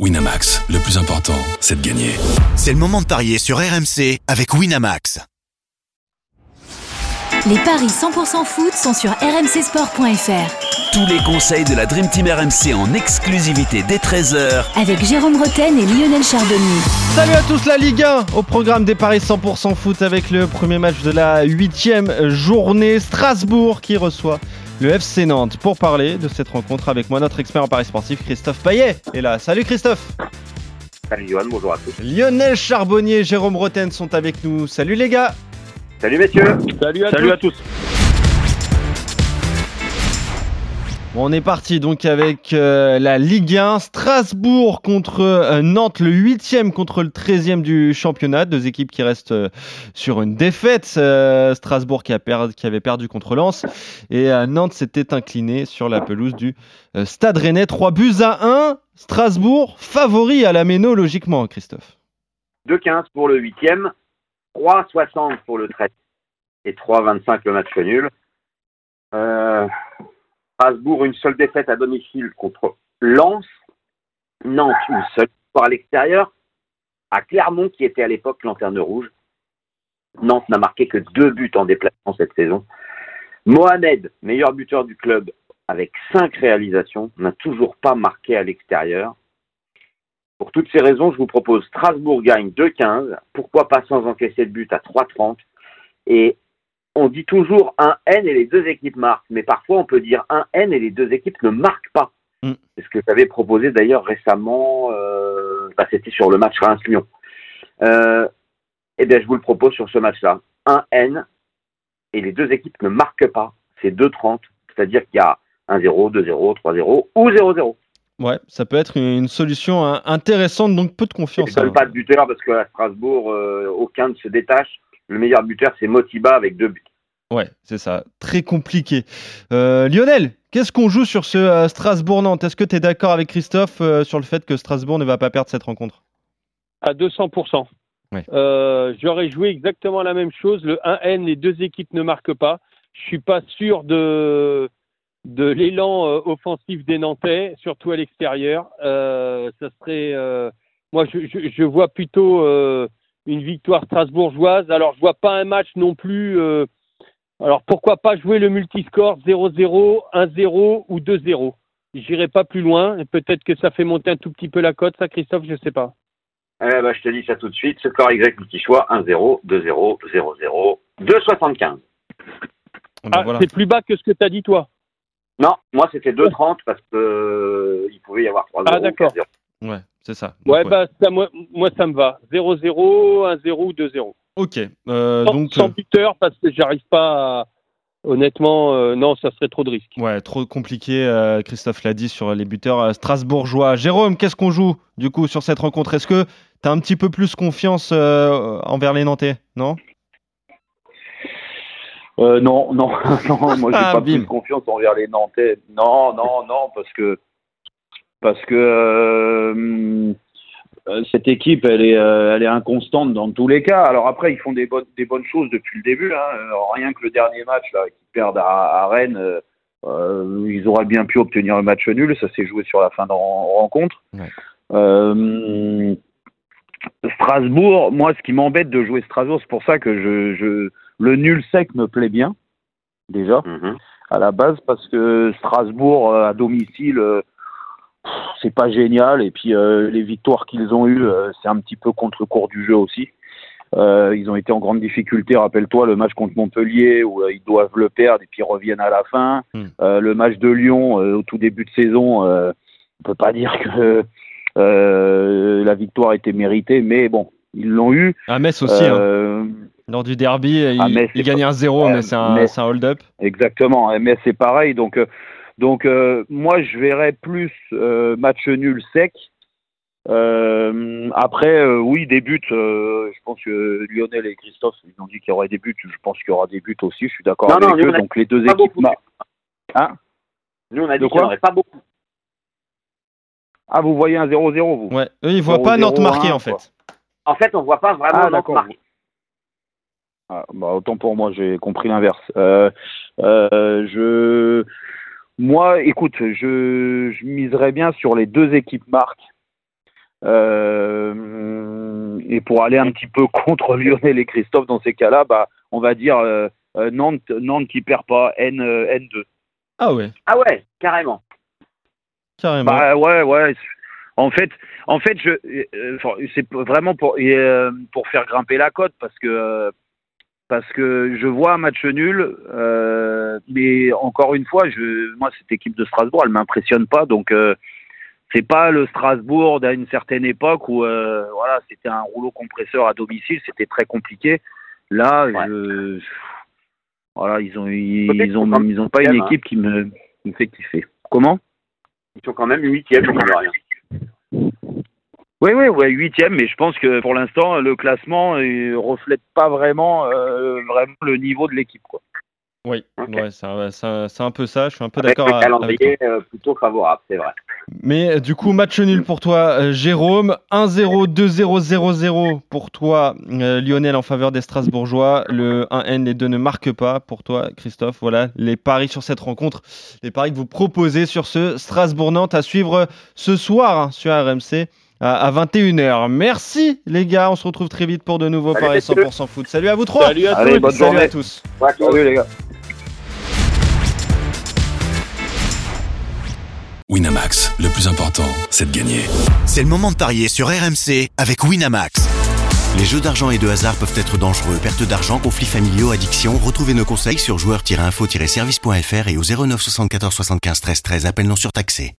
Winamax, le plus important, c'est de gagner. C'est le moment de parier sur RMC avec Winamax. Les paris 100% foot sont sur rmcsport.fr. Tous les conseils de la Dream Team RMC en exclusivité dès 13h Avec Jérôme Roten et Lionel Charbonnier. Salut à tous la Ligue 1 au programme des paris 100% foot avec le premier match de la huitième journée Strasbourg qui reçoit le FC Nantes. Pour parler de cette rencontre avec moi, notre expert en paris sportif Christophe Payet est là. Salut Christophe Salut Johan, bonjour à tous. Lionel Charbonnier et Jérôme Roten sont avec nous. Salut les gars Salut messieurs Salut à Salut tous. à tous on est parti donc avec euh, la Ligue 1. Strasbourg contre euh, Nantes, le 8e contre le 13e du championnat. Deux équipes qui restent euh, sur une défaite. Strasbourg qui, avait perdu contre Lens. Et Nantes s'était incliné sur la pelouse du Stade Rennais. 3 buts à 1. Strasbourg favori à la Méno, logiquement, Christophe. 2-15 pour le 8e, 3-60 pour le 13 et 3-25 le match nul. Euh, Strasbourg, une seule défaite à domicile contre Lens. Nantes, une seule victoire à l'extérieur. À Clermont, qui était à l'époque lanterne rouge. Nantes n'a marqué que deux buts en déplacement cette saison. Mohamed, meilleur buteur du club, avec cinq réalisations, n'a toujours pas marqué à l'extérieur. Pour toutes ces raisons, je vous propose Strasbourg gagne 2-15. Pourquoi pas sans encaisser de but à 3-30 Et on dit toujours un N et les deux équipes marquent. Mais parfois, on peut dire un N et les deux équipes ne marquent pas. Mm. C'est ce que j'avais proposé d'ailleurs récemment. Euh, bah, C'était sur le match Reims-Lyon. Euh, eh bien, je vous le propose sur ce match-là. Un N et les deux équipes ne marquent pas. C'est 2-30. C'est-à-dire qu'il y a 1-0, 2-0, 3-0 ou 0-0. Ouais, ça peut être une solution hein, intéressante, donc peu de confiance. ne donne hein. pas de buteur parce qu'à Strasbourg, euh, aucun ne se détache. Le meilleur buteur, c'est Motiba avec deux buts. Ouais, c'est ça. Très compliqué. Euh, Lionel, qu'est-ce qu'on joue sur ce euh, Strasbourg-Nantes? Est-ce que tu es d'accord avec Christophe euh, sur le fait que Strasbourg ne va pas perdre cette rencontre? À 200%. Ouais. Euh, J'aurais joué exactement la même chose. Le 1N, les deux équipes ne marquent pas. Je suis pas sûr de, de l'élan euh, offensif des Nantais, surtout à l'extérieur. Euh, ça serait, euh, moi, je, je, je vois plutôt euh, une victoire strasbourgeoise. Alors, je vois pas un match non plus. euh, alors, pourquoi pas jouer le multiscore 0-0, 1-0 ou 2-0 J'irai pas plus loin. et Peut-être que ça fait monter un tout petit peu la cote, ça, Christophe, je sais pas. Eh ben, je te dis ça tout de suite. Score exact, petit choix 1-0, 2-0, 0-0, 2-75. Ah bah Ah, voilà. c'est plus bas que ce que tu as dit, toi? Non, moi c'était 2-30 parce que euh, il pouvait y avoir 3-0. Ah, d'accord. 4-0. Ouais, c'est ça. Donc, Ouais, ouais. bah, ça, moi, moi, ça me va. 0-0, 1-0 ou 2-0. Ok. euh, Sans, donc, sans euh, buteur, parce que j'arrive pas à... Honnêtement, euh, non, ça serait trop de risques. ouais, trop compliqué. euh, Christophe l'a dit sur les buteurs euh, strasbourgeois. Jérôme, qu'est-ce qu'on joue du coup sur cette rencontre? Est-ce que tu as un petit peu plus confiance euh, envers les Nantais Non? Euh, non, non, non, moi j'ai Ah, pas bim. plus confiance envers les Nantais. Non, non, non, parce que parce que euh, euh, cette équipe, elle est, euh, elle est inconstante dans tous les cas. Alors après, ils font des bonnes, des bonnes choses depuis le début. Hein. Alors, rien que le dernier match là, qu'ils perdent à, à Rennes, euh, ils auraient bien pu obtenir un match nul. Ça s'est joué sur la fin de ren- rencontre. Ouais. Euh, Strasbourg, moi, ce qui m'embête de jouer Strasbourg, c'est pour ça que je, je le nul sec me plaît bien déjà Mhm. à la base parce que Strasbourg à domicile euh, c'est pas génial et puis euh, les victoires qu'ils ont eues euh, c'est un petit peu contre le cours du jeu aussi Euh, ils ont été en grande difficulté rappelle-toi le match contre Montpellier où euh, ils doivent le perdre et puis ils reviennent à la fin Hmm. Euh, le match de Lyon au tout début de saison euh, on peut pas dire que la victoire était méritée mais bon ils l'ont eu À Metz aussi, hein. Lors du derby, il, à Metz, il c'est gagnait pas- un 0, Euh, mais c'est un, un hold-up. Exactement, mais c'est pareil. Donc, donc euh, moi, je verrais plus euh, match nul sec. Euh, après, euh, oui, des buts. euh, je pense que Lionel et Christophe, ils ont dit qu'il y aurait des buts. Je pense qu'il y aura des buts aussi. Je suis d'accord Non, avec non, eux. Donc les deux équipes. ma- Nous, on a dit qu'il n'y aurait pas beaucoup. Ah, vous voyez un 0-0, vous? Ouais, eux, ils voient 0-0, pas Nantes marquer 1, en fait. quoi. En fait, on voit pas vraiment Ah, Nantes marquer. Ah, bah, autant pour moi, j'ai compris l'inverse. Euh, euh, je, moi, écoute, je, je miserais bien sur les deux équipes marques. Euh, et pour aller un petit peu contre Lionel et Christophe dans ces cas-là, bah, on va dire euh, euh, Nantes, Nantes qui perd pas N, euh, N2. Ah ouais, Ah ouais, carrément. carrément. Bah ouais, ouais. En fait, en fait, je, euh, c'est vraiment pour euh, pour faire grimper la cote parce que euh, parce que je vois un match nul, euh, mais encore une fois, je, moi cette équipe de Strasbourg, elle m'impressionne pas, donc euh, c'est pas le Strasbourg d'une certaine époque où euh, voilà, c'était un rouleau compresseur à domicile, c'était très compliqué. Là, Ouais. je, voilà, ils ont ils, ont ils ont pas une hein. équipe qui me, qui me fait kiffer. Comment? Ils sont quand même de rien. Oui, oui, ouais, huitième, mais je pense que pour l'instant, le classement ne reflète pas vraiment, euh, vraiment le niveau de l'équipe. Quoi. Oui, ouais, c'est un, peu ça. Je suis un peu Avec d'accord le avec toi. calendrier euh, plutôt favorable, c'est vrai. Mais euh, du coup, match nul pour toi, Jérôme. 1-0, 2-0, 0-0 pour toi, Lionel, en faveur des Strasbourgeois. Le 1N, les deux ne marquent pas pour toi, Christophe. Voilà les paris sur cette rencontre, les paris que vous proposez sur ce Strasbourg-Nantes à suivre ce soir hein, sur RMC à, à 21h. Merci les gars, on se retrouve très vite pour de nouveaux paris messieurs. 100% foot. Salut à vous trois. Salut à Allez, tous. bonne Salut journée. à tous. Ouais, Salut les gars. Winamax, le plus important, c'est de gagner. C'est le moment de parier sur RMC avec Winamax. Les jeux d'argent et de hasard peuvent être dangereux. Perte d'argent, conflits familiaux, addiction. Retrouvez nos conseils sur joueurs-info-service.fr et au 09 74 75 13 13. Appel non surtaxé.